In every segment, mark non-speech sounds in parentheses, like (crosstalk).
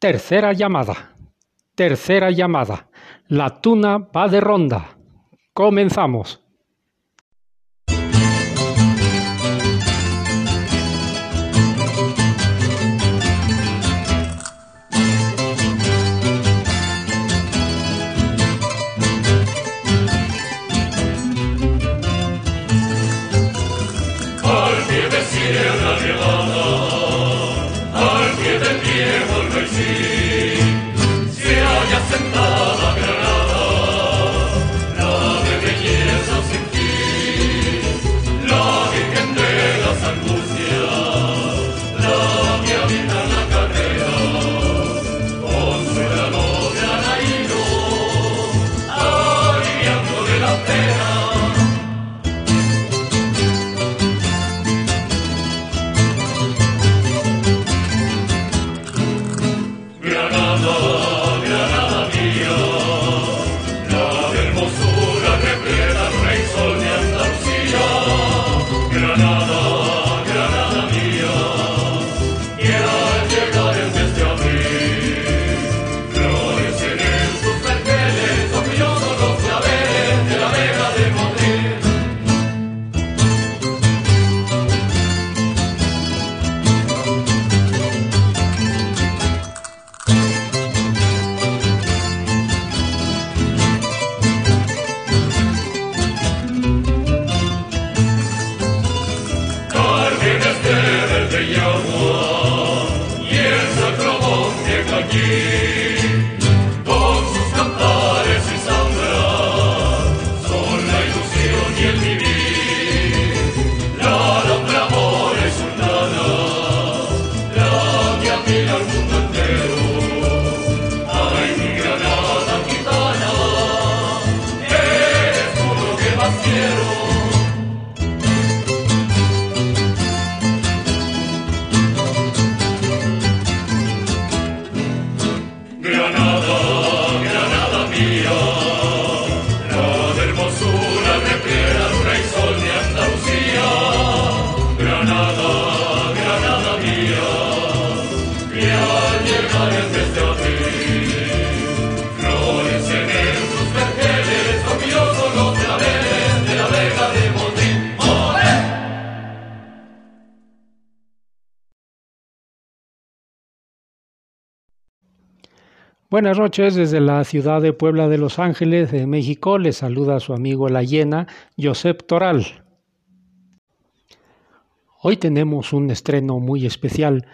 Tercera llamada. Tercera llamada. La tuna va de ronda. Comenzamos. Yeah. Buenas noches desde la ciudad de Puebla de Los Ángeles, de México. Les saluda a su amigo La Llena, Josep Toral. Hoy tenemos un estreno muy especial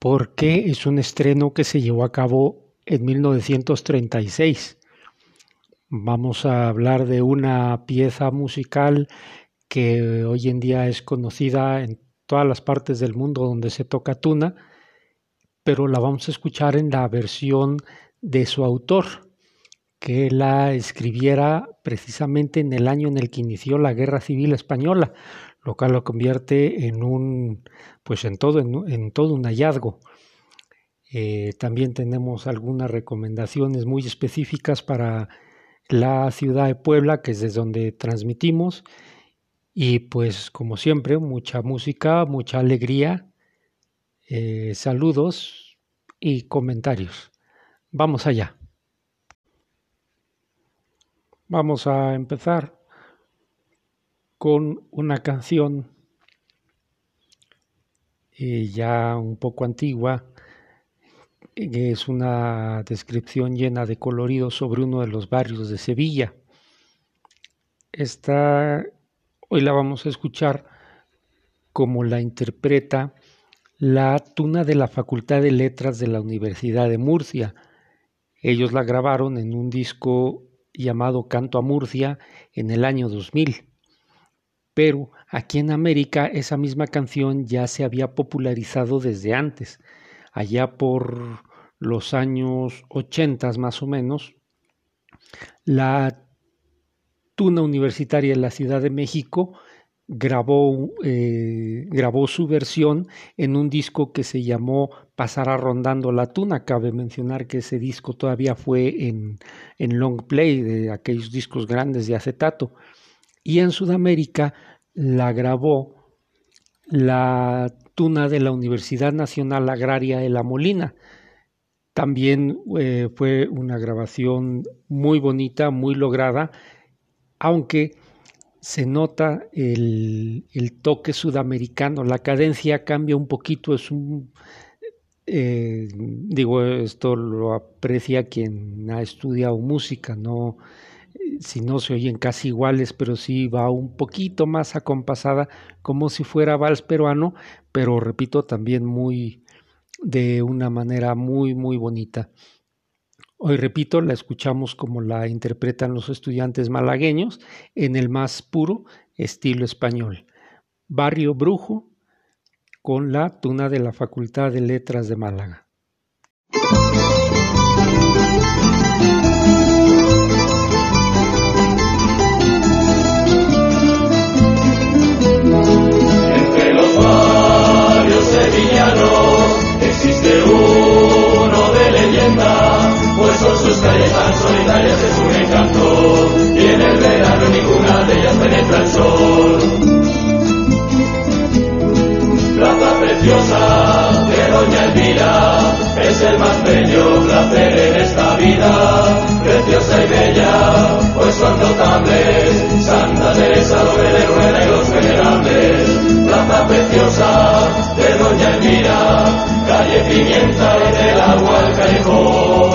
porque es un estreno que se llevó a cabo en 1936. Vamos a hablar de una pieza musical que hoy en día es conocida en todas las partes del mundo donde se toca tuna, pero la vamos a escuchar en la versión de su autor, que la escribiera precisamente en el año en el que inició la Guerra Civil Española, lo cual lo convierte en un, pues en todo, en, todo un hallazgo. Eh, también tenemos algunas recomendaciones muy específicas para la ciudad de Puebla, que es desde donde transmitimos. Y pues como siempre, mucha música, mucha alegría, eh, saludos y comentarios. Vamos allá. Vamos a empezar con una canción eh, ya un poco antigua, que es una descripción llena de colorido sobre uno de los barrios de Sevilla. Esta hoy la vamos a escuchar como la interpreta la tuna de la Facultad de Letras de la Universidad de Murcia, ellos la grabaron en un disco llamado Canto a Murcia en el año 2000. Pero aquí en América esa misma canción ya se había popularizado desde antes, allá por los años 80 más o menos. La Tuna Universitaria de la Ciudad de México grabó, eh, grabó su versión en un disco que se llamó Pasará rondando la tuna. Cabe mencionar que ese disco todavía fue en, en long play, de aquellos discos grandes de acetato. Y en Sudamérica la grabó la tuna de la Universidad Nacional Agraria de La Molina. También eh, fue una grabación muy bonita, muy lograda, aunque se nota el, toque sudamericano, la cadencia cambia un poquito, es un, eh, digo, esto lo aprecia quien ha estudiado música, no, si no se oyen casi iguales, pero sí va un poquito más acompasada, como si fuera vals peruano, pero repito, también muy, de una manera muy, muy bonita. Hoy repito, la escuchamos como la interpretan los estudiantes malagueños en el más puro estilo español. Barrio Brujo con la tuna de la Facultad de Letras de Málaga. Entre los barrios sevillanos existe de son sus calles tan solitarias es un encanto y en el verano ninguna de ellas penetra el sol. Plaza preciosa de Doña Elvira es el más bello placer en esta vida, preciosa y bella, pues son notables Santa Teresa, Doble de Rueda y los venerables. Plaza preciosa de Doña Elvira, calle Pimienta y del agua al callejón.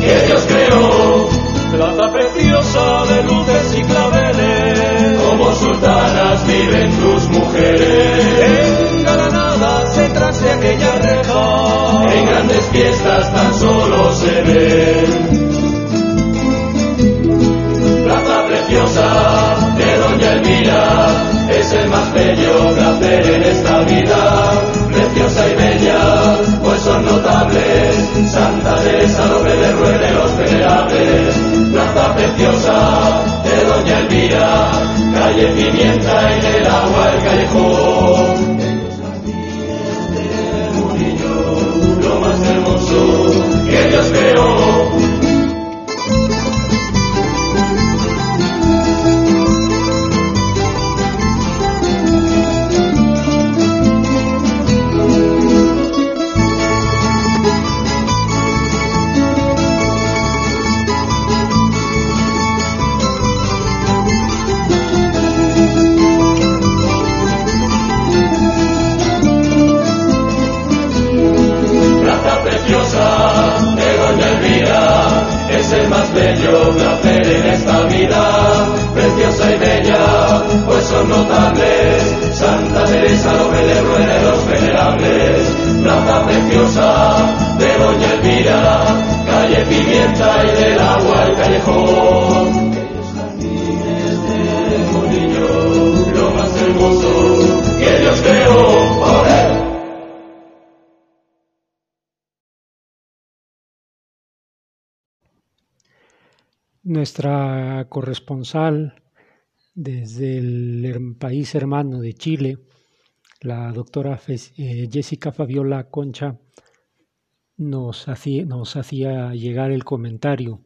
Que Dios creó. Plata preciosa de luces y claveles, como sultanas viven tus mujeres. Engalanadas detrás de aquella reja, en grandes fiestas tan solo se ven. Plata preciosa de Doña Elvira, es el más bello placer en esta vida, de Doña Elvira, calle Pimienta en el Nuestra corresponsal desde el país hermano de Chile, la doctora eh, Jessica Fabiola Concha, nos hacía, nos hacía llegar el comentario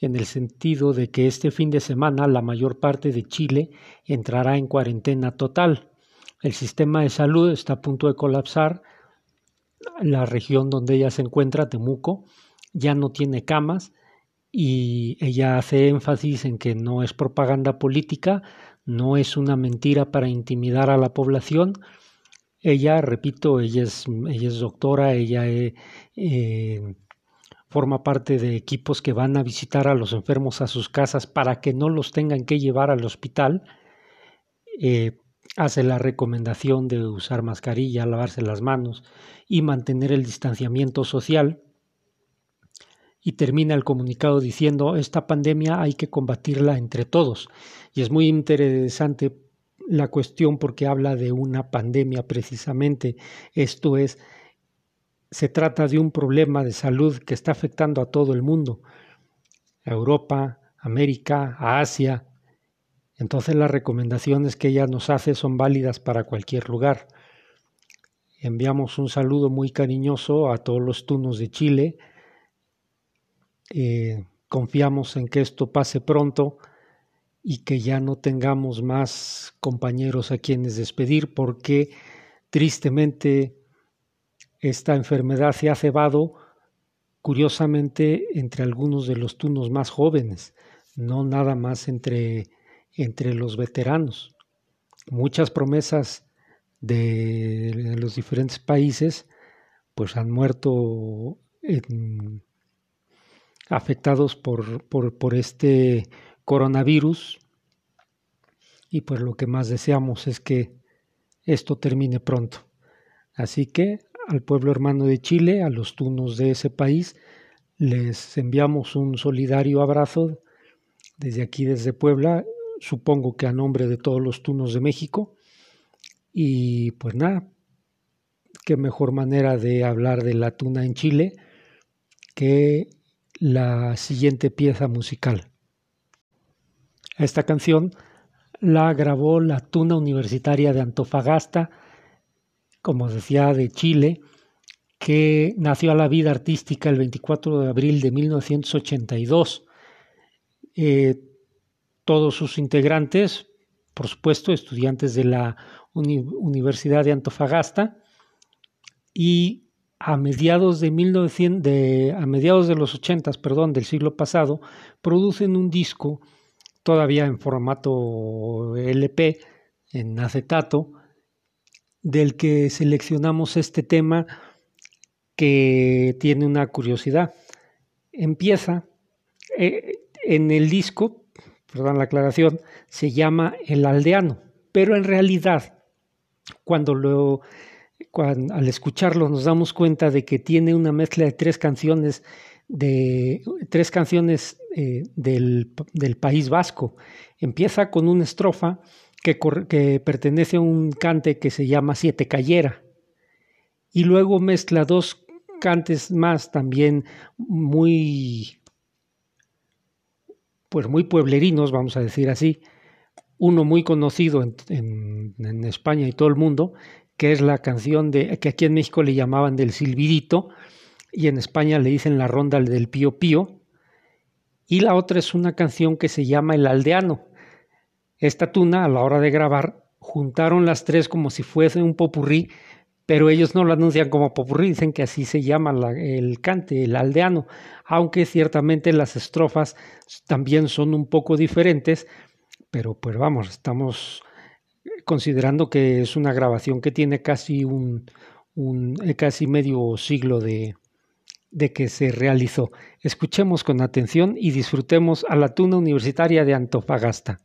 en el sentido de que este fin de semana la mayor parte de Chile entrará en cuarentena total. El sistema de salud está a punto de colapsar. La región donde ella se encuentra, Temuco, ya no tiene camas y ella hace énfasis en que no es propaganda política, no es una mentira para intimidar a la población. Ella, repito, ella es, doctora, ella eh, eh, forma parte de equipos que van a visitar a los enfermos a sus casas para que no los tengan que llevar al hospital. Eh, hace la recomendación de usar mascarilla, lavarse las manos y mantener el distanciamiento social y termina el comunicado diciendo esta pandemia hay que combatirla entre todos. Y es muy interesante la cuestión porque habla de una pandemia precisamente. Esto es, se trata de un problema de salud que está afectando a todo el mundo, a Europa, América, a Asia. Entonces las recomendaciones que ella nos hace son válidas para cualquier lugar. Enviamos un saludo muy cariñoso a todos los tunos de Chile, eh, confiamos en que esto pase pronto y que ya no tengamos más compañeros a quienes despedir porque tristemente esta enfermedad se ha cebado curiosamente entre algunos de los tunos más jóvenes, no nada más entre, entre los veteranos. Muchas promesas de los diferentes países pues han muerto afectados por, por, este coronavirus y pues lo que más deseamos es que esto termine pronto. Así que al pueblo hermano de Chile, a los tunos de ese país, les enviamos un solidario abrazo desde aquí, desde Puebla, supongo que a nombre de todos los tunos de México. Y pues nada, qué mejor manera de hablar de la tuna en Chile que la siguiente pieza musical. Esta canción la grabó la Tuna Universitaria de Antofagasta, como decía, de Chile, que nació a la vida artística el 24 de abril de 1982. Eh, todos sus integrantes, por supuesto, estudiantes de la Universidad de Antofagasta, y a mediados de, 1900, de, a mediados de los 80, perdón, del siglo pasado, producen un disco todavía en formato LP, en acetato, del que seleccionamos este tema que tiene una curiosidad. Empieza eh, en el disco, perdón la aclaración, se llama El Aldeano, pero en realidad, cuando lo al escucharlo nos damos cuenta de que tiene una mezcla de tres canciones de tres canciones eh, del, País Vasco. Empieza con una estrofa que, que, pertenece a un cante que se llama Siete Cayera y luego mezcla dos cantes más también muy pues muy pueblerinos, vamos a decir así, uno muy conocido en, en España y todo el mundo, que es la canción de que aquí en México le llamaban del silbidito y en España le dicen la ronda del pío pío. Y la otra es una canción que se llama El Aldeano. Esta tuna, a la hora de grabar, juntaron las tres como si fuese un popurrí, pero ellos no lo anuncian como popurrí, dicen que así se llama el cante, el aldeano, aunque ciertamente las estrofas también son un poco diferentes, pero pues vamos, estamos considerando que es una grabación que tiene casi un, eh, casi medio siglo de, de que se realizó. Escuchemos con atención y disfrutemos a la tuna universitaria de Antofagasta.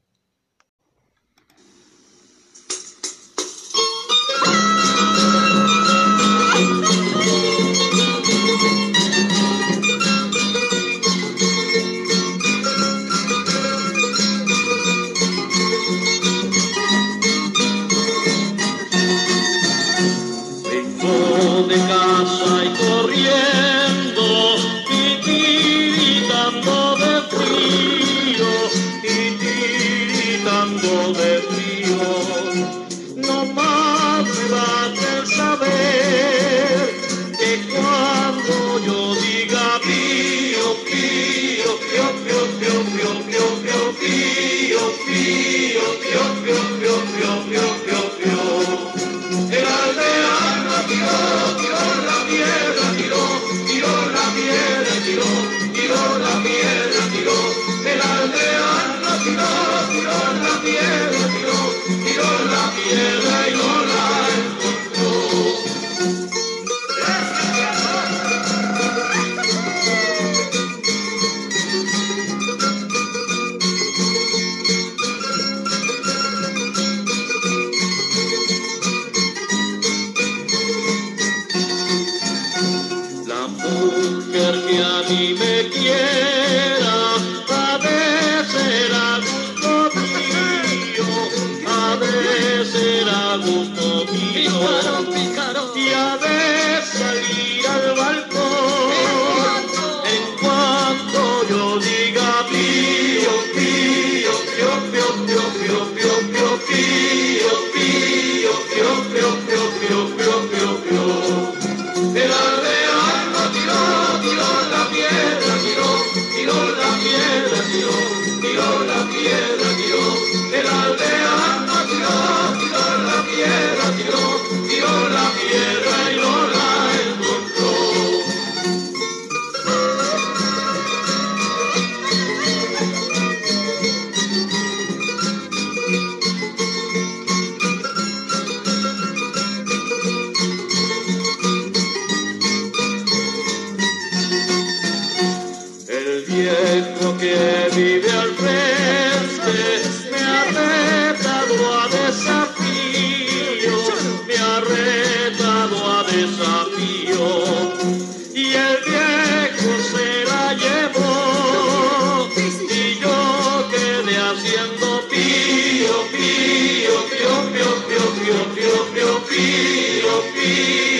be.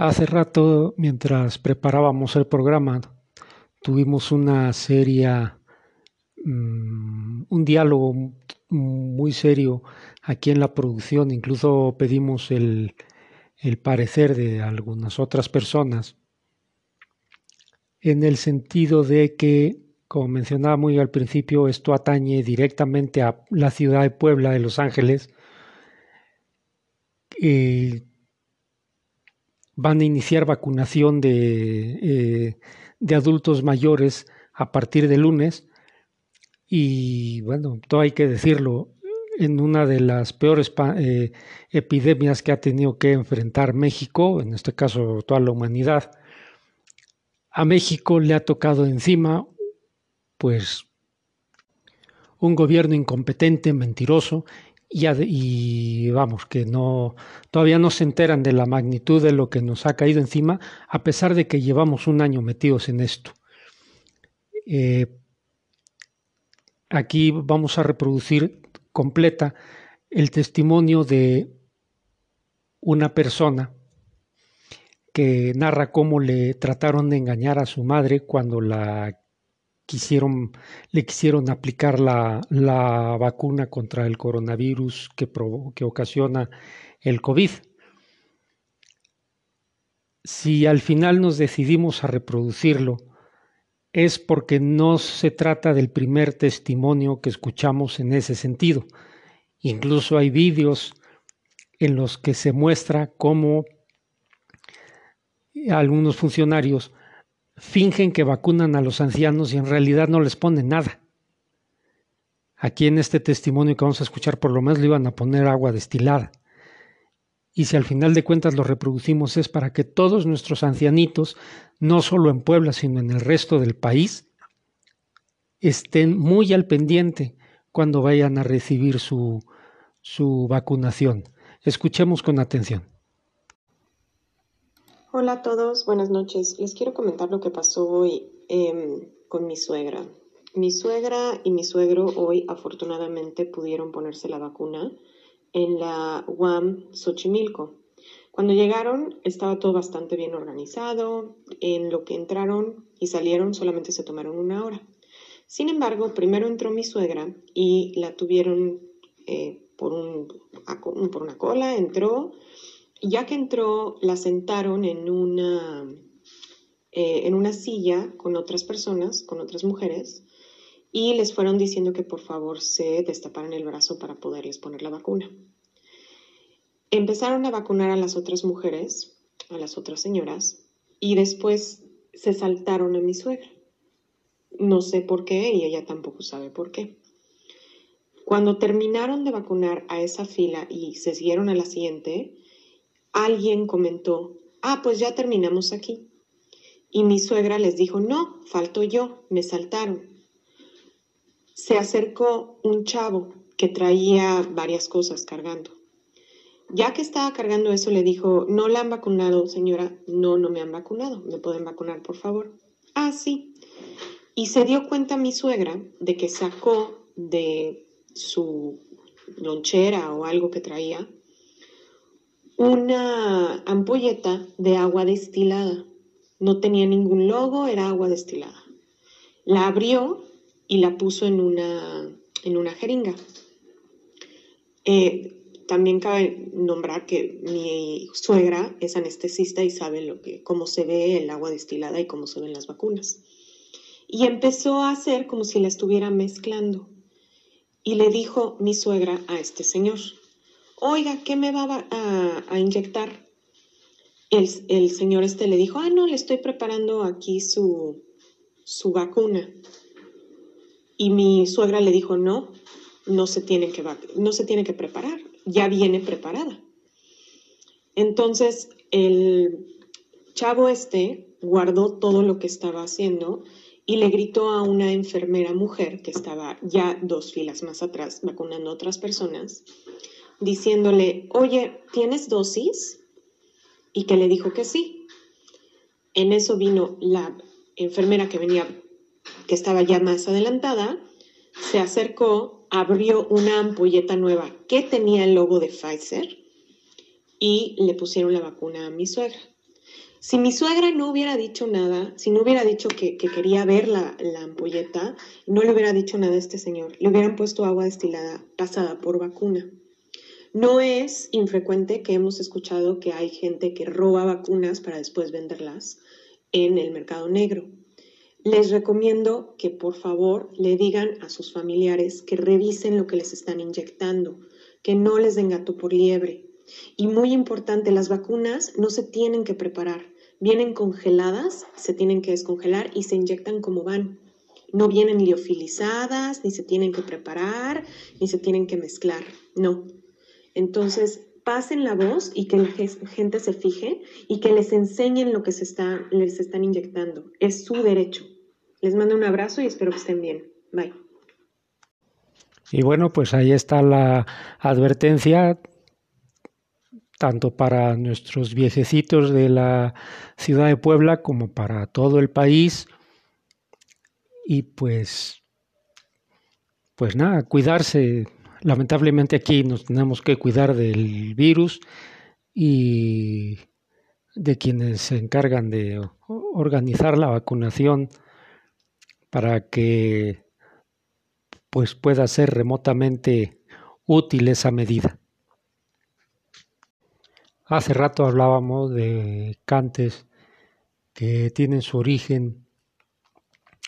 Hace rato, mientras preparábamos el programa, tuvimos una seria, mm, un diálogo muy serio aquí en la producción. Incluso pedimos el, el parecer de algunas otras personas en el sentido de que, como mencionaba muy al principio, esto atañe directamente a la ciudad de Puebla de Los Ángeles. Eh, van a iniciar vacunación de, eh, de, adultos mayores a partir de lunes. Y bueno, todo hay que decirlo, en una de las peores eh, epidemias que ha tenido que enfrentar México, en este caso toda la humanidad, a México le ha tocado encima, pues, un gobierno incompetente, mentiroso, y, vamos, que no, todavía no se enteran de la magnitud de lo que nos ha caído encima, a pesar de que llevamos un año metidos en esto. Eh, aquí vamos a reproducir completa el testimonio de una persona que narra cómo le trataron de engañar a su madre cuando la le quisieron aplicar la, la vacuna contra el coronavirus que, que ocasiona el COVID. Si al final nos decidimos a reproducirlo, es porque no se trata del primer testimonio que escuchamos en ese sentido. Incluso hay vídeos en los que se muestra cómo algunos funcionarios fingen que vacunan a los ancianos y en realidad no les ponen nada. Aquí en este testimonio que vamos a escuchar por lo menos le iban a poner agua destilada. Y si al final de cuentas lo reproducimos es para que todos nuestros ancianitos, no solo en Puebla, sino en el resto del país, estén muy al pendiente cuando vayan a recibir su, su vacunación. Escuchemos con atención. Hola a todos, buenas noches. Les quiero comentar lo que pasó hoy em, con mi suegra. Mi suegra y mi suegro hoy afortunadamente pudieron ponerse la vacuna en la UAM Xochimilco. Cuando llegaron estaba todo bastante bien organizado, en lo que entraron y salieron solamente se tomaron una hora. Sin embargo, primero entró mi suegra y la tuvieron eh, por, un, por una cola, entró, ya que entró, la sentaron en una, eh, en una silla con otras personas, con otras mujeres, y les fueron diciendo que por favor se destaparan el brazo para poderles poner la vacuna. Empezaron a vacunar a las otras mujeres, a las otras señoras, y después se saltaron a mi suegra. No sé por qué y ella tampoco sabe por qué. Cuando terminaron de vacunar a esa fila y se siguieron a la siguiente, alguien comentó, ah, pues ya terminamos aquí. Y mi suegra les dijo, no, falto yo, me saltaron. Se acercó un chavo que traía varias cosas cargando. Ya que estaba cargando eso, le dijo, ¿no la han vacunado, señora? No, no me han vacunado. ¿Me pueden vacunar, por favor? Ah, sí. Y se dio cuenta mi suegra de que sacó de su lonchera o algo que traía una ampolleta de agua destilada. No tenía ningún logo, era agua destilada. La abrió y la puso en una, en una jeringa. Eh, también cabe nombrar que mi suegra es anestesista y sabe lo que, cómo se ve el agua destilada y cómo se ven las vacunas. Y empezó a hacer como si la estuviera mezclando. Y le dijo mi suegra a este señor, oiga, ¿qué me va a, inyectar? El, el, señor este le dijo, ah, no, le estoy preparando aquí su, su vacuna. Y mi suegra le dijo, no, no se, tiene que, no se tiene que preparar, ya viene preparada. Entonces, el chavo este guardó todo lo que estaba haciendo y le gritó a una enfermera mujer que estaba ya dos filas más atrás vacunando a otras personas diciéndole, oye, ¿tienes dosis? Y que le dijo que sí. En eso vino la enfermera que venía, que estaba ya más adelantada, se acercó, abrió una ampolleta nueva que tenía el logo de Pfizer y le pusieron la vacuna a mi suegra. Si mi suegra no hubiera dicho nada, si no hubiera dicho que, quería ver la, la, ampolleta, no le hubiera dicho nada a este señor, le hubieran puesto agua destilada pasada por vacuna. No es infrecuente que hemos escuchado que hay gente que roba vacunas para después venderlas en el mercado negro. Les recomiendo que por favor le digan a sus familiares que revisen lo que les están inyectando, que no les den gato por liebre. Y muy importante, las vacunas no se tienen que preparar, vienen congeladas, se tienen que descongelar y se inyectan como van. No vienen liofilizadas, ni se tienen que preparar, ni se tienen que mezclar. No, entonces, pasen la voz y que la gente se fije y que les enseñen lo que se está, les están inyectando. Es su derecho. Les mando un abrazo y espero que estén bien. Bye. Y bueno, pues ahí está la advertencia tanto para nuestros viejecitos de la ciudad de Puebla como para todo el país. Y pues, pues nada, cuidarse, lamentablemente aquí nos tenemos que cuidar del virus y de quienes se encargan de organizar la vacunación para que pues pueda ser remotamente útil esa medida. Hace rato hablábamos de cantes que tienen su origen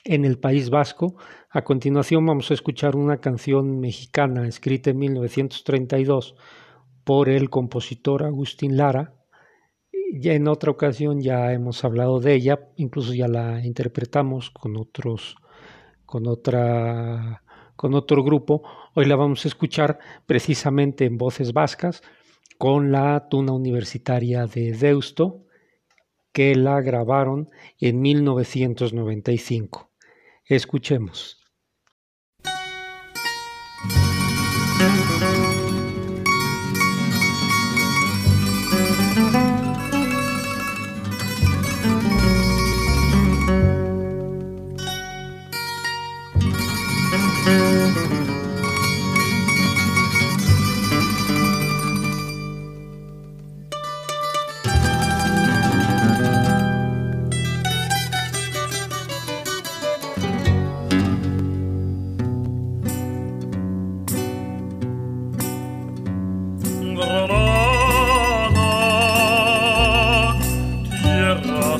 en el País Vasco. A continuación vamos a escuchar una canción mexicana escrita en 1932 por el compositor Agustín Lara. Ya en otra ocasión ya hemos hablado de ella, incluso ya la interpretamos con otros con otra con otro grupo. Hoy la vamos a escuchar precisamente en voces vascas con la tuna universitaria de Deusto que la grabaron en 1995. Escuchemos.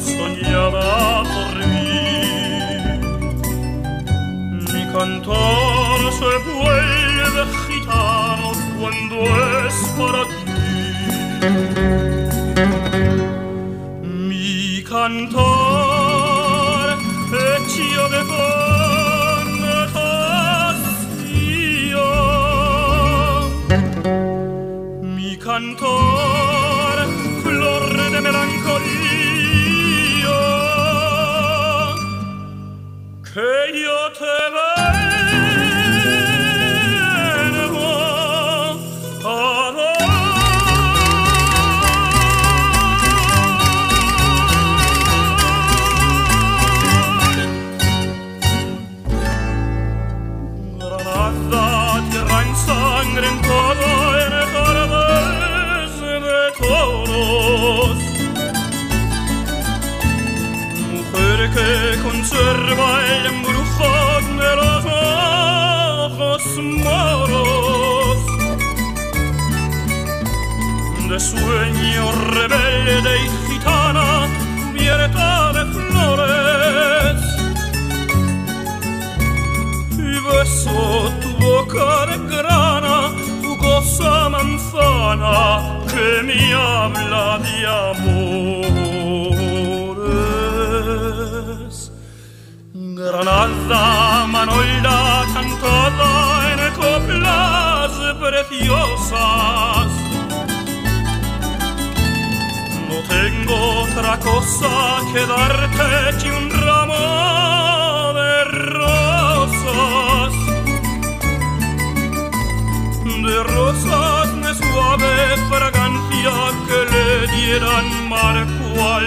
Soñada por mí. Mi cantor se vuelve gitano cuando es para ti. Mi cantor hecho de fantasía. Mi cantor conserva el embrujo de los ojos moros, de sueño rebelde y gitana cubierta de flores. Y beso tu boca de grana, jugosa manzana que me habla de amores. Granada, Manolda, cantada en coplas preciosas. No tengo otra cosa que darte que un ramo de rosas. De rosas de suave fragancia que le dieran marco a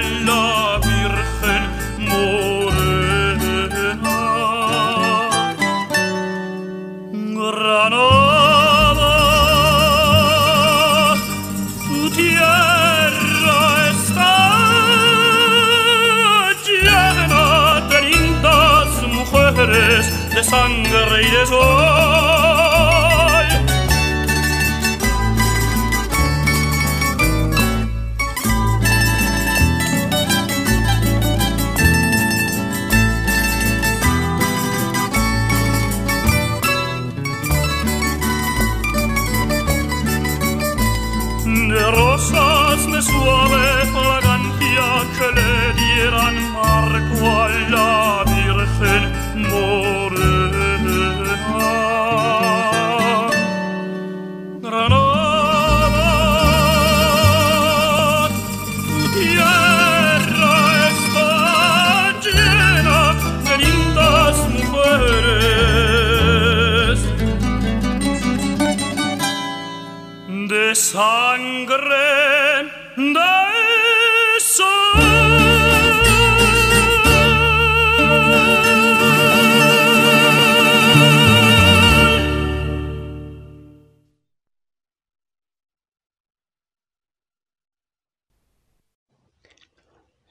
sangre y de sol.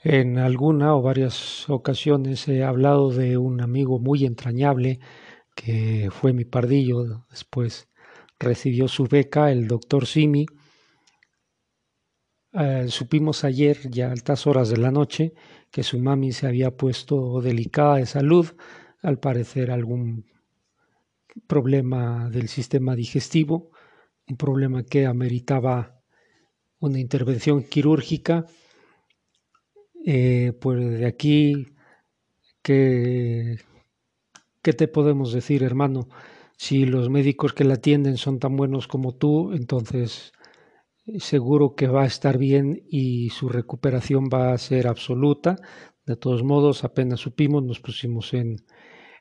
En alguna o varias ocasiones he hablado de un amigo muy entrañable que fue mi pardillo, después recibió su beca, el doctor Simi. Eh, supimos ayer, ya a altas horas de la noche, que su mami se había puesto delicada de salud, al parecer algún problema del sistema digestivo, un problema que ameritaba una intervención quirúrgica. Eh, pues de aquí, ¿qué, ¿qué te podemos decir, hermano? Si los médicos que la atienden son tan buenos como tú, entonces seguro que va a estar bien y su recuperación va a ser absoluta. De todos modos, apenas supimos, nos pusimos en,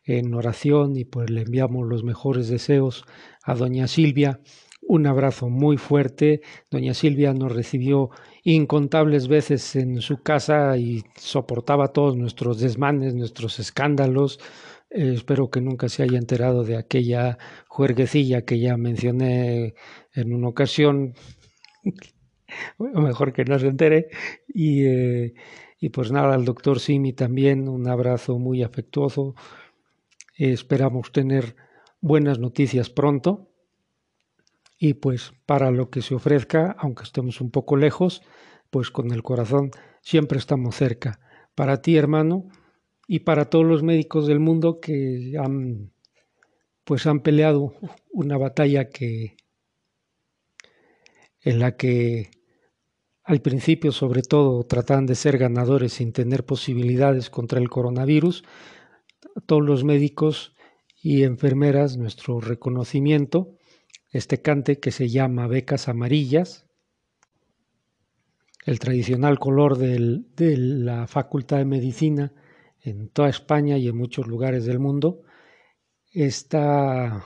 en oración y pues le enviamos los mejores deseos a doña Silvia. Un abrazo muy fuerte. Doña Silvia nos recibió incontables veces en su casa y soportaba todos nuestros desmanes, nuestros escándalos. Eh, espero que nunca se haya enterado de aquella juerguecilla que ya mencioné en una ocasión. (laughs) Mejor que no se entere. Y, eh, y pues nada, al doctor Simi también un abrazo muy afectuoso. Esperamos tener buenas noticias pronto. Y pues para lo que se ofrezca, aunque estemos un poco lejos, pues con el corazón siempre estamos cerca. Para ti, hermano, y para todos los médicos del mundo que han pues han peleado una batalla que en la que al principio sobre todo trataban de ser ganadores sin tener posibilidades contra el coronavirus, todos los médicos y enfermeras nuestro reconocimiento, este cante que se llama becas amarillas, el tradicional color de la Facultad de Medicina en toda España y en muchos lugares del mundo. Esta,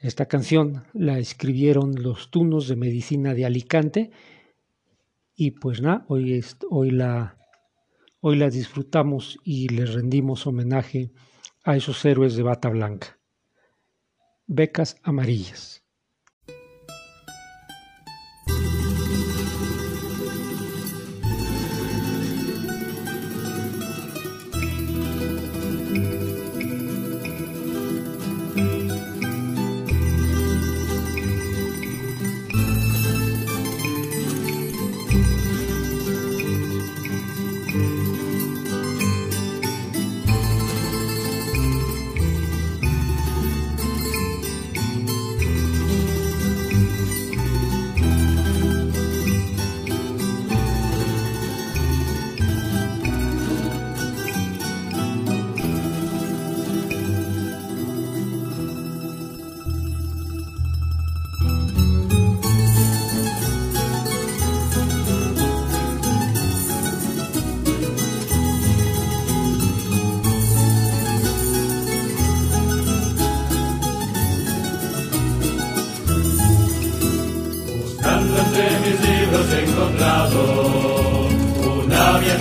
esta canción la escribieron los tunos de medicina de Alicante y pues nada, hoy, la, hoy la disfrutamos y les rendimos homenaje a esos héroes de bata blanca. Becas amarillas.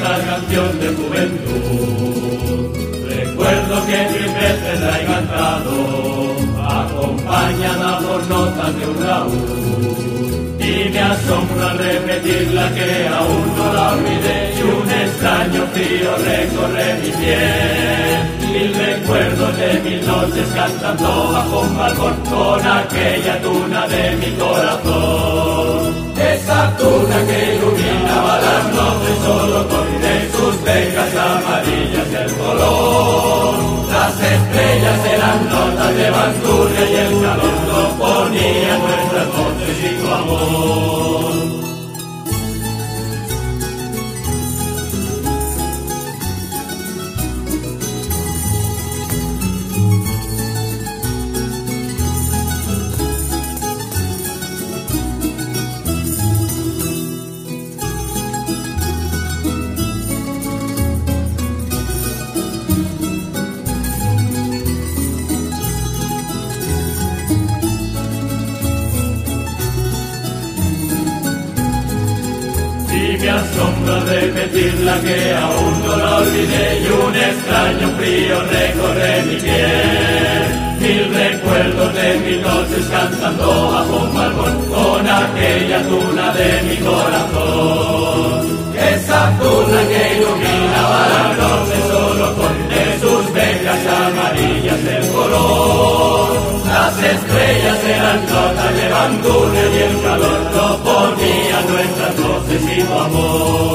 Vieja canción de juventud. Recuerdo que mil veces la he cantado, acompañada por notas de un laúd. Y me asombra repetirla que aún no la olvidé y un extraño frío recorre mi piel mil recuerdos de mil noches cantando bajo un balcón con aquella tuna de mi corazón. Esa tuna que iluminaba las noches solo con de sus becas amarillas el color. Las estrellas eran notas de bandurria y el calor lo ponía nuestras noches y tu amor. Repetirla que aún no la olvidé y un extraño frío recorre mi piel. Mil recuerdos de mis noches cantando bajo un balcón con aquella tuna de mi corazón. Esa tuna que iluminaba la noche solo con de sus becas amarillas el color. Las estrellas eran notas de bandura y el calor lo ponía nuestras voces y tu amor.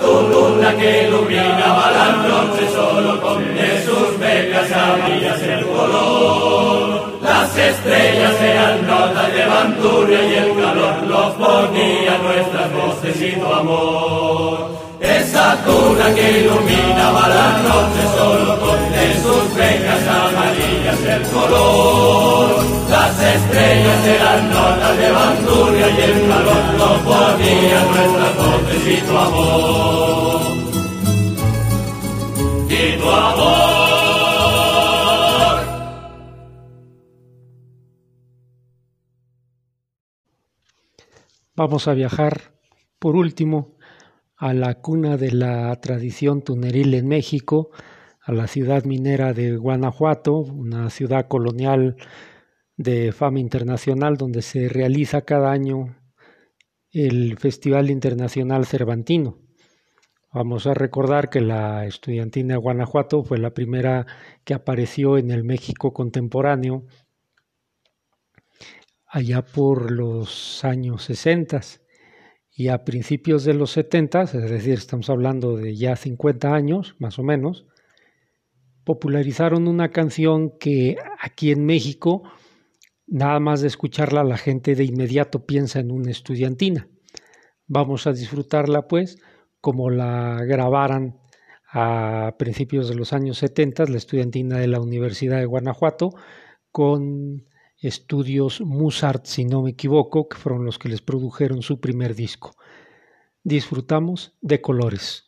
Luna que iluminaba la noche solo con de sus becas amarillas el color. Las estrellas eran notas de bandurria y el calor los ponía nuestras voces y tu amor. Esa tuna que iluminaba la noche solo con de sus becas amarillas el color. Las estrellas eran notas de bandurria y el calor lo ponía nuestras voces y tu amor. Y tu amor. Vamos a viajar por último a la cuna de la tradición tuneril en México, a la ciudad minera de Guanajuato, una ciudad colonial de fama internacional donde se realiza cada año el Festival Internacional Cervantino. Vamos a recordar que la estudiantina de Guanajuato fue la primera que apareció en el México contemporáneo allá por los años 60 y a principios de los 70, es decir, estamos hablando de ya 50 años más o menos, popularizaron una canción que aquí en México Nada más de escucharla la gente de inmediato piensa en una estudiantina. Vamos a disfrutarla pues como la grabaran a principios de los años 70 la estudiantina de la Universidad de Guanajuato con estudios Musart, si no me equivoco, que fueron los que les produjeron su primer disco. Disfrutamos de colores.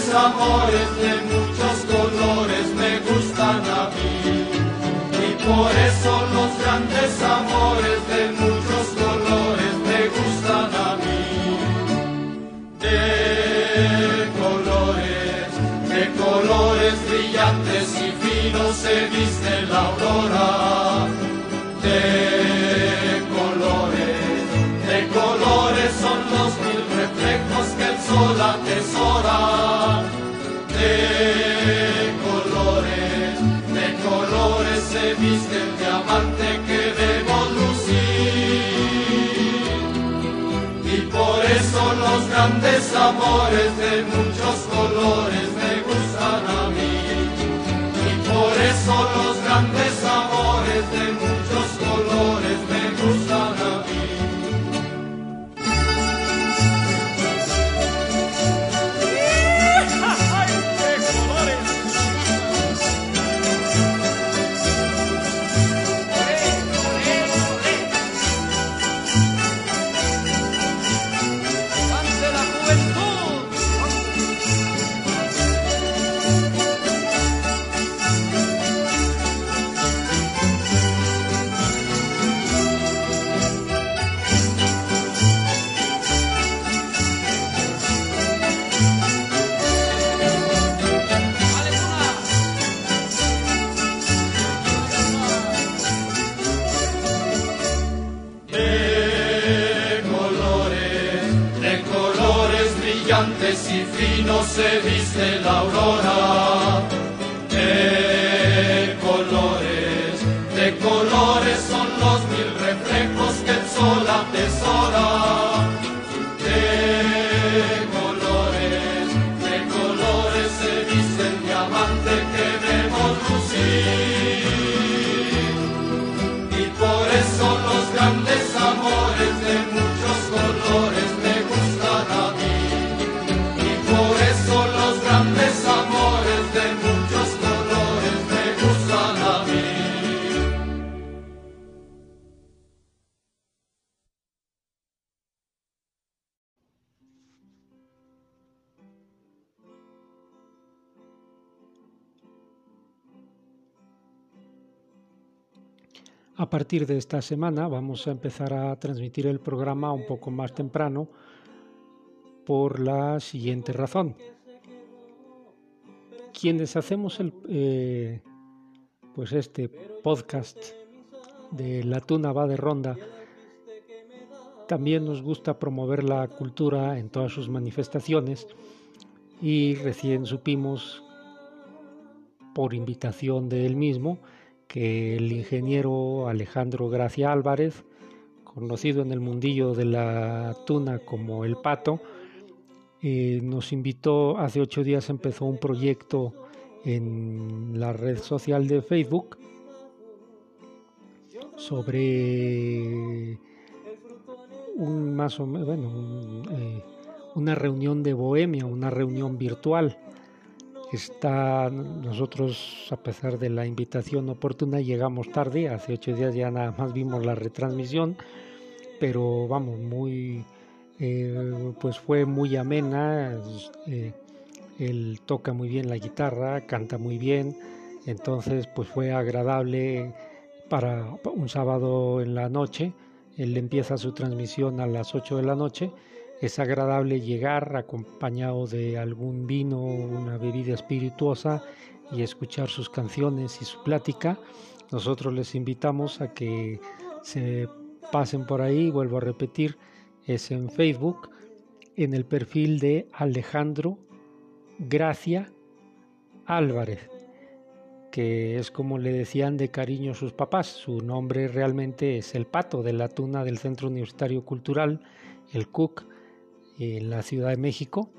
Grandes amores de muchos colores me gustan a mí, y por eso viste el diamante que debo lucir. Y por eso los grandes amores de muchos colores me gustan a mí. Y por eso los grandes amores de muchos partir de esta semana vamos a empezar a transmitir el programa un poco más temprano por la siguiente razón. Quienes hacemos el, eh, pues este podcast de La Tuna va de Ronda, también nos gusta promover la cultura en todas sus manifestaciones y recién supimos por invitación de él mismo que el ingeniero Alejandro Gracia Álvarez, conocido en el mundillo de la tuna como el pato, eh, nos invitó, hace ocho días empezó un proyecto en la red social de Facebook sobre un más o menos, bueno, un, eh, una reunión de bohemia, una reunión virtual está nosotros a pesar de la invitación oportuna llegamos tarde hace ocho días ya nada más vimos la retransmisión pero vamos muy eh, pues fue muy amena eh, él toca muy bien la guitarra canta muy bien entonces pues fue agradable para un sábado en la noche él empieza su transmisión a las 8 de la noche es agradable llegar acompañado de algún vino, una bebida espirituosa y escuchar sus canciones y su plática. Nosotros les invitamos a que se pasen por ahí, vuelvo a repetir, es en Facebook, en el perfil de Alejandro Gracia Álvarez, que es como le decían de cariño sus papás. Su nombre realmente es el pato de la tuna del Centro Universitario Cultural, el CUC en la Ciudad de México.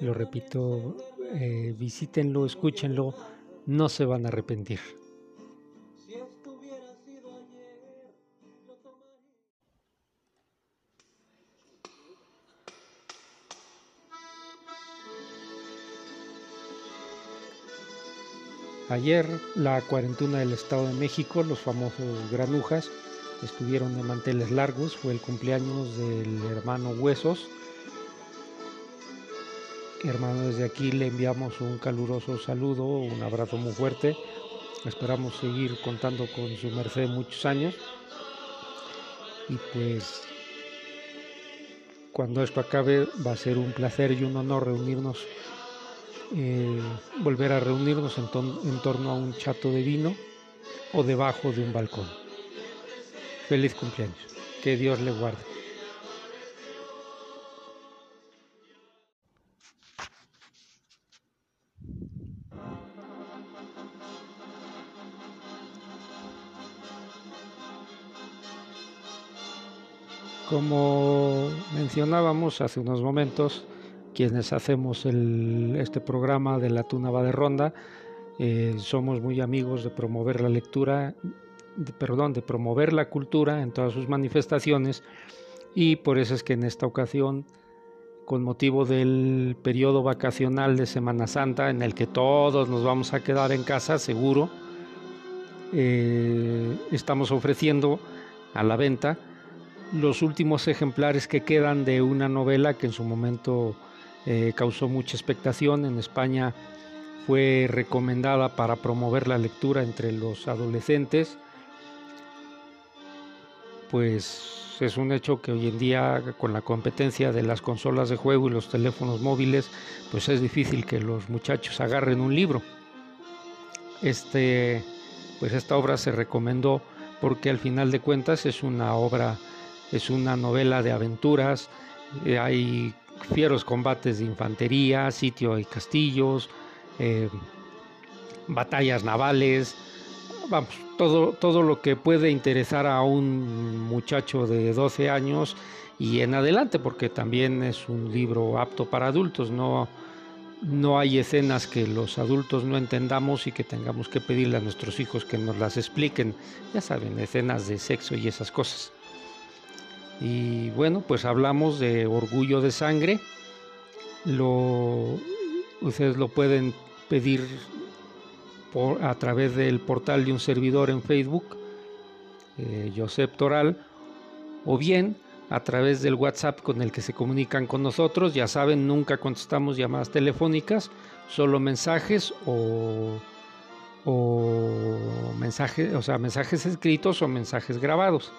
Lo repito, eh, visítenlo, escúchenlo, no se van a arrepentir. Ayer la cuarentena del Estado de México, los famosos granujas, estuvieron de manteles largos, fue el cumpleaños del hermano Huesos, Hermano, desde aquí le enviamos un caluroso saludo, un abrazo muy fuerte. Esperamos seguir contando con su merced muchos años. Y pues cuando esto acabe va a ser un placer y un honor reunirnos, eh, volver a reunirnos en, torno a un chato de vino o debajo de un balcón. Feliz cumpleaños. Que Dios le guarde. Como mencionábamos hace unos momentos, quienes hacemos este programa de la Tuna de Ronda, eh, somos muy amigos de promover la lectura, perdón, de promover la cultura en todas sus manifestaciones y por eso es que en esta ocasión, con motivo del periodo vacacional de Semana Santa, en el que todos nos vamos a quedar en casa, seguro, eh, estamos ofreciendo a la venta los últimos ejemplares que quedan de una novela que en su momento eh, causó mucha expectación en España fue recomendada para promover la lectura entre los adolescentes, pues es un hecho que hoy en día con la competencia de las consolas de juego y los teléfonos móviles, pues es difícil que los muchachos agarren un libro. Este, pues esta obra se recomendó porque al final de cuentas es una obra, es una novela de aventuras, eh, hay fieros combates de infantería, sitio y castillos, eh, batallas navales, vamos, todo, todo lo que puede interesar a un muchacho de 12 años y en adelante, porque también es un libro apto para adultos, no, no hay escenas que los adultos no entendamos y que tengamos que pedirle a nuestros hijos que nos las expliquen, ya saben, escenas de sexo y esas cosas. Y bueno, pues hablamos de orgullo de sangre, lo, ustedes lo pueden pedir por, a través del portal de un servidor en Facebook, eh, Josep Toral, o bien a través del WhatsApp con el que se comunican con nosotros. Ya saben, nunca contestamos llamadas telefónicas, solo mensajes o, o mensajes, o sea, mensajes escritos o mensajes grabados.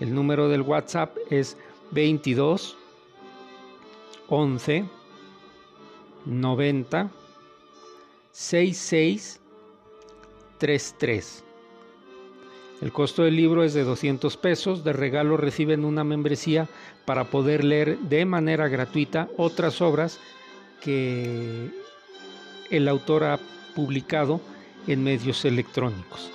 El número del WhatsApp es 22 11 90 6633. El costo del libro es de 200 pesos. De regalo reciben una membresía para poder leer de manera gratuita otras obras que el autor ha publicado en medios electrónicos.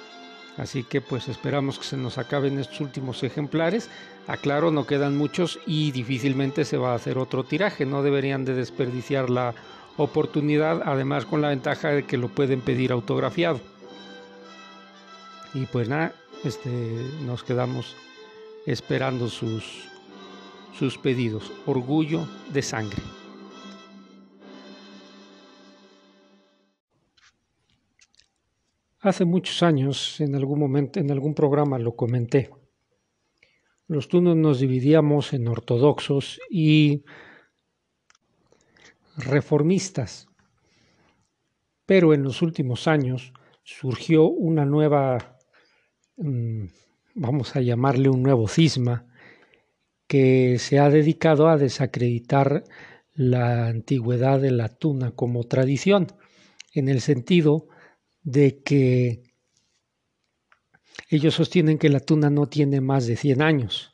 Así que pues esperamos que se nos acaben estos últimos ejemplares. Aclaro, no quedan muchos y difícilmente se va a hacer otro tiraje. No deberían de desperdiciar la oportunidad, además con la ventaja de que lo pueden pedir autografiado. Y pues nada, este, nos quedamos esperando sus, sus pedidos. Orgullo de sangre. Hace muchos años, en algún momento, en algún programa lo comenté. Los tunos nos dividíamos en ortodoxos y reformistas. Pero en los últimos años surgió una nueva, mm, vamos a llamarle un nuevo cisma, que se ha dedicado a desacreditar la antigüedad de la tuna como tradición, en el sentido de que ellos sostienen que la tuna no tiene más de 100 años.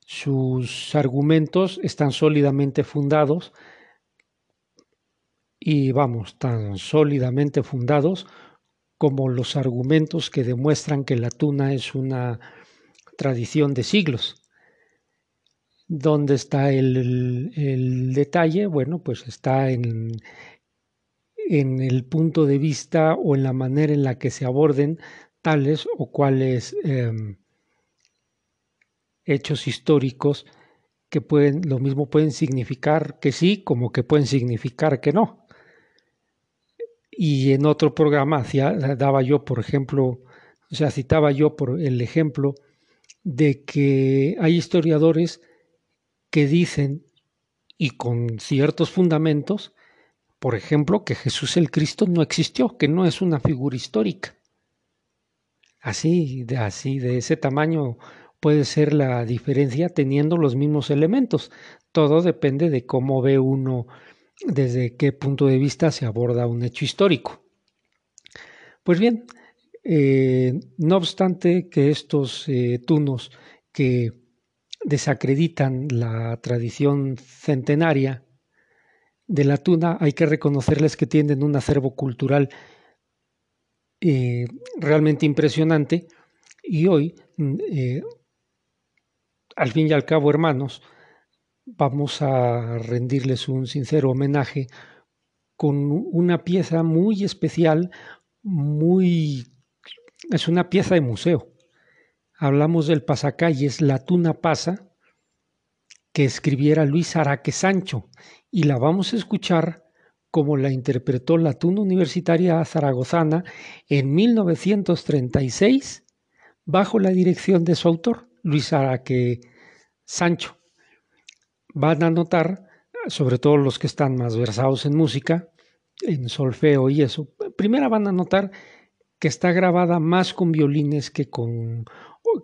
Sus argumentos están sólidamente fundados y vamos, tan sólidamente fundados como los argumentos que demuestran que la tuna es una tradición de siglos. ¿Dónde está el, el detalle? Bueno, pues está en, en el punto de vista o en la manera en la que se aborden tales o cuales em, hechos históricos que pueden, lo mismo pueden significar que sí como que pueden significar que no. Y en otro programa daba yo, por ejemplo, o sea, citaba yo por el ejemplo de que hay historiadores que dicen, y con ciertos fundamentos, por ejemplo, que Jesús el Cristo no existió, que no es una figura histórica. Así, de, así, de ese tamaño puede ser la diferencia teniendo los mismos elementos. Todo depende de cómo ve uno desde qué punto de vista se aborda un hecho histórico. Pues bien, eh, no obstante que estos eh, tunos que desacreditan la tradición centenaria de la tuna, hay que reconocerles que tienen un acervo cultural eh, realmente impresionante y hoy al fin y al cabo, hermanos, vamos a rendirles un sincero homenaje con una pieza muy especial, muy... es una pieza de museo. Hablamos del pasacalles La Tuna Pasa, que escribiera Luis Araque Sancho, y la vamos a escuchar como la interpretó la Tuna Universitaria Zaragozana en 1936 bajo la dirección de su autor, Luis Araque Sancho. Van a notar, sobre todo los que están más versados en música, en solfeo y eso, primero van a notar que está grabada más con violines que con,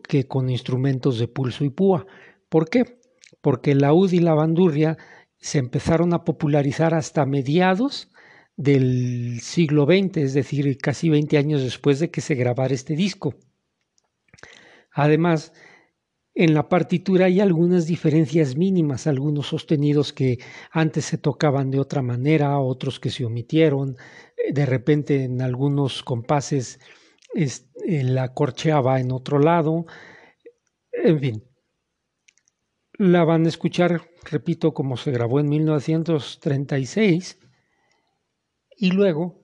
que con instrumentos de pulso y púa. ¿Por qué? Porque la ud y la bandurria se empezaron a popularizar hasta mediados del siglo XX, es decir, casi 20 años después de que se grabara este disco. Además, en la partitura hay algunas diferencias mínimas, algunos sostenidos que antes se tocaban de otra manera, otros que se omitieron, de repente en algunos compases la corchea va en otro lado, en fin. La van a escuchar, repito, como se grabó en 1936 y luego,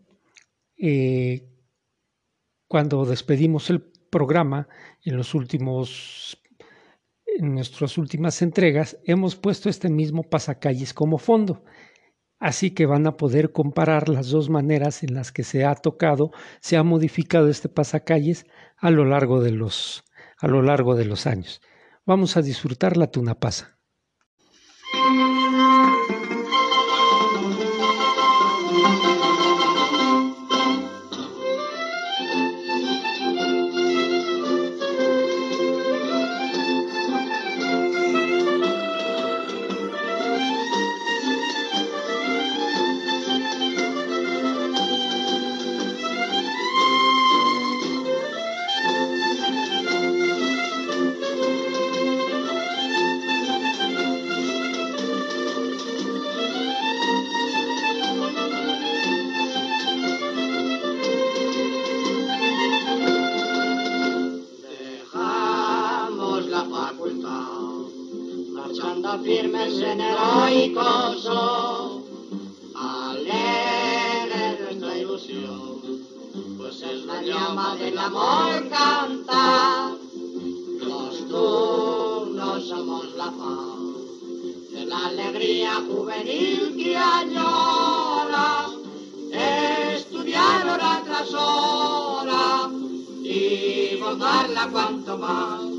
eh, cuando despedimos el programa en los últimos en nuestras últimas entregas hemos puesto este mismo pasacalles como fondo. Así que van a poder comparar las dos maneras en las que se ha tocado, se ha modificado este pasacalles a lo largo de los, a lo largo de los años. Vamos a disfrutar la Cuando firmes en heroico son, alegre nuestra ilusión, pues es la llama del amor cantar. Los turnos somos la paz de la alegría juvenil que añora, estudiar hora tras hora y bordarla cuanto más.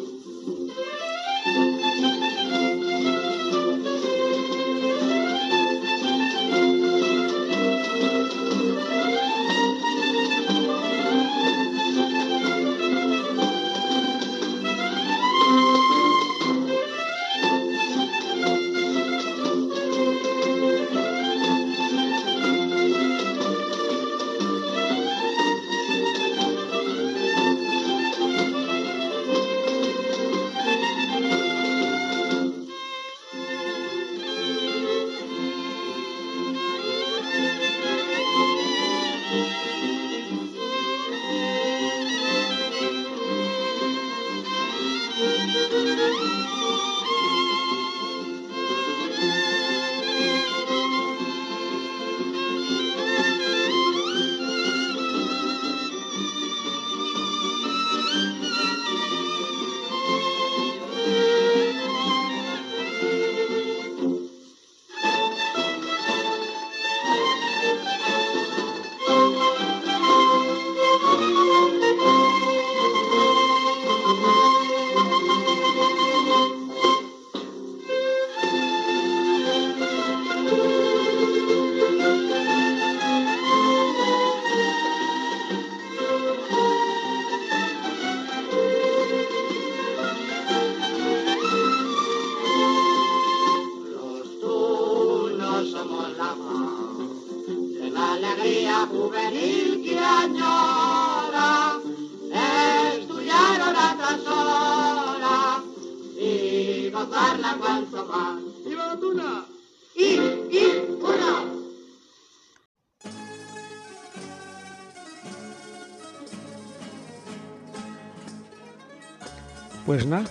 Pues nada,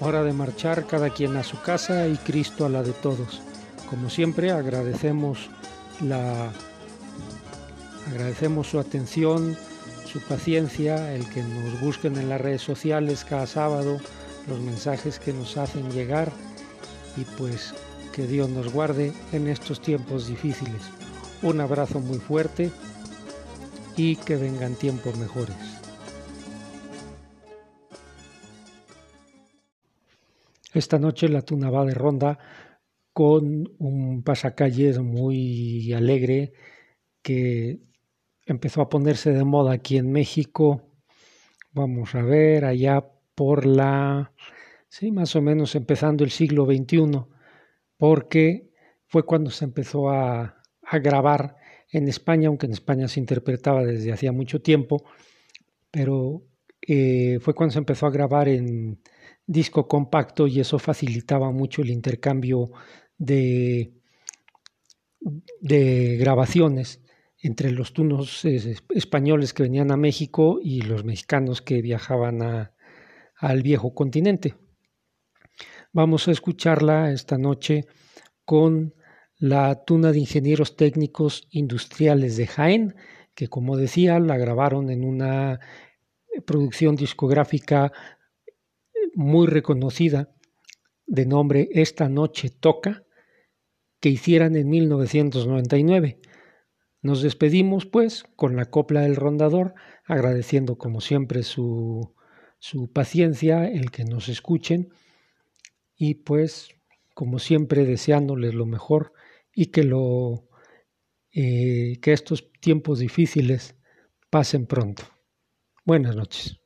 hora de marchar cada quien a su casa y Cristo a la de todos. Como siempre agradecemos la agradecemos su atención, su paciencia, el que nos busquen en las redes sociales cada sábado, los mensajes que nos hacen llegar y pues que Dios nos guarde en estos tiempos difíciles. Un abrazo muy fuerte y que vengan tiempos mejores. Esta noche la tuna va de ronda con un pasacalles muy alegre que empezó a ponerse de moda aquí en México. Vamos a ver, allá por la, sí, más o menos empezando el siglo XXI, porque fue cuando se empezó a, a grabar en España, aunque en España se interpretaba desde hacía mucho tiempo, pero eh, fue cuando se empezó a grabar en disco compacto y eso facilitaba mucho el intercambio de, de grabaciones entre los tunos españoles que venían a México y los mexicanos que viajaban a, al viejo continente. Vamos a escucharla esta noche con la tuna de ingenieros técnicos industriales de Jaén, que como decía la grabaron en una producción discográfica muy reconocida de nombre Esta Noche Toca, que hicieran en 1999. Nos despedimos pues con la copla del rondador, agradeciendo como siempre su, su paciencia, el que nos escuchen y pues como siempre deseándoles lo mejor y que, lo, eh, que estos tiempos difíciles pasen pronto. Buenas noches.